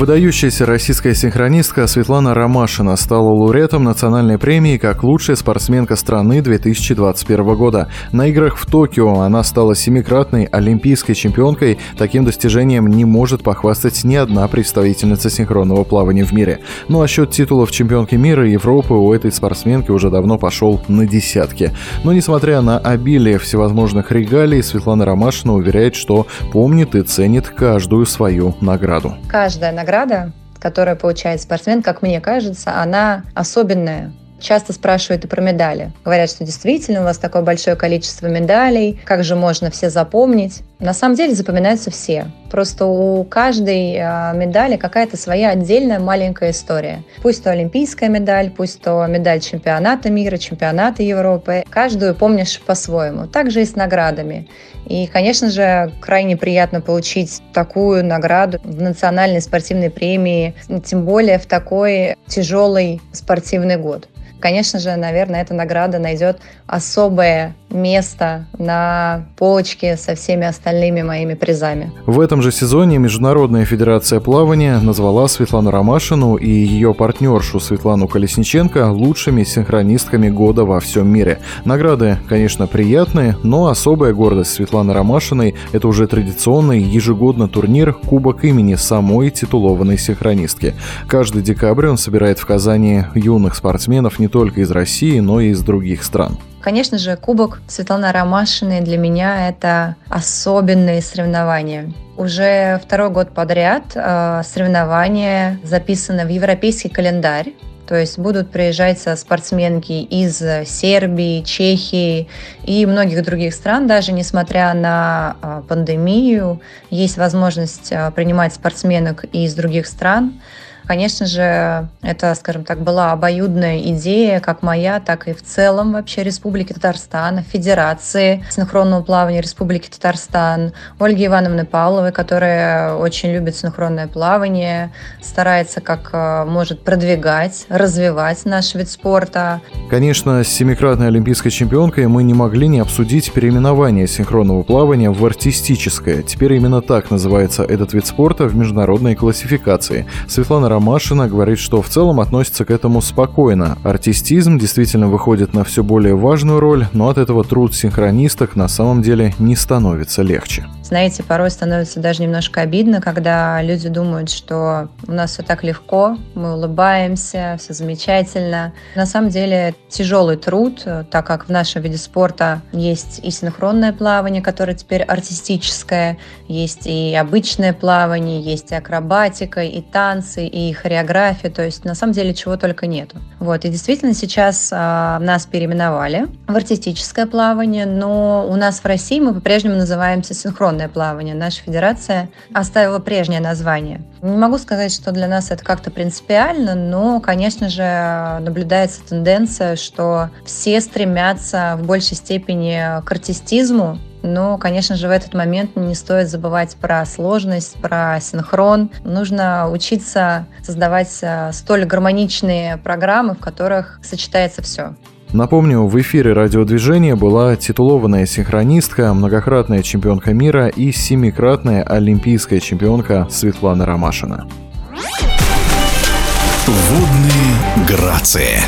Выдающаяся российская синхронистка Светлана Ромашина стала лауреатом национальной премии как лучшая спортсменка страны 2021 года. На играх в Токио она стала семикратной олимпийской чемпионкой. Таким достижением не может похвастать ни одна представительница синхронного плавания в мире. Ну а счет титулов чемпионки мира и Европы у этой спортсменки уже давно пошел на десятки. Но несмотря на обилие всевозможных регалий, Светлана Ромашина уверяет, что помнит и ценит каждую свою награду. Каждая награда, которую получает спортсмен, как мне кажется, она особенная. Часто спрашивают и про медали. Говорят, что действительно у вас такое большое количество медалей, как же можно все запомнить? На самом деле запоминаются все. Просто у каждой а, медали какая-то своя отдельная маленькая история. Пусть то олимпийская медаль, пусть то медаль чемпионата мира, чемпионата Европы. Каждую помнишь по-своему. Так же и с наградами. И, конечно же, крайне приятно получить такую награду в национальной спортивной премии, тем более в такой тяжелый спортивный год. Конечно же, наверное, эта награда найдет особое место на полочке со всеми остальными моими призами. В этом же сезоне Международная федерация плавания назвала Светлану Ромашину и ее партнершу Светлану Колесниченко лучшими синхронистками года во всем мире. Награды, конечно, приятные, но особая гордость Светланы Ромашиной – это уже традиционный ежегодно турнир Кубок имени самой титулованной синхронистки. Каждый декабрь он собирает в Казани юных спортсменов не только из России, но и из других стран. Конечно же, Кубок Светланы Ромашиной для меня это особенные соревнования. Уже второй год подряд э, соревнования записаны в европейский календарь. То есть будут приезжать спортсменки из Сербии, Чехии и многих других стран, даже несмотря на э, пандемию, есть возможность э, принимать спортсменок из других стран. Конечно же, это, скажем так, была обоюдная идея, как моя, так и в целом вообще Республики Татарстан, Федерации синхронного плавания Республики Татарстан, Ольги Ивановны Павловой, которая очень любит синхронное плавание, старается как э, может продвигать, развивать наш вид спорта. Конечно, с семикратной олимпийской чемпионкой мы не могли не обсудить переименование синхронного плавания в артистическое. Теперь именно так называется этот вид спорта в международной классификации. Светлана Ромашина говорит, что в целом относится к этому спокойно. Артистизм действительно выходит на все более важную роль, но от этого труд синхронисток на самом деле не становится легче. Знаете, порой становится даже немножко обидно, когда люди думают, что у нас все так легко, мы улыбаемся, все замечательно. На самом деле тяжелый труд, так как в нашем виде спорта есть и синхронное плавание, которое теперь артистическое, есть и обычное плавание, есть и акробатика, и танцы, и хореография, то есть на самом деле чего только нету. Вот, и действительно сейчас а, нас переименовали в артистическое плавание, но у нас в России мы по-прежнему называемся синхронное свободное плавание. Наша федерация оставила прежнее название. Не могу сказать, что для нас это как-то принципиально, но, конечно же, наблюдается тенденция, что все стремятся в большей степени к артистизму, но, конечно же, в этот момент не стоит забывать про сложность, про синхрон. Нужно учиться создавать э, столь гармоничные программы, в которых сочетается все. Напомню, в эфире радиодвижения была титулованная синхронистка, многократная чемпионка мира и семикратная олимпийская чемпионка Светлана Ромашина. Водные грации.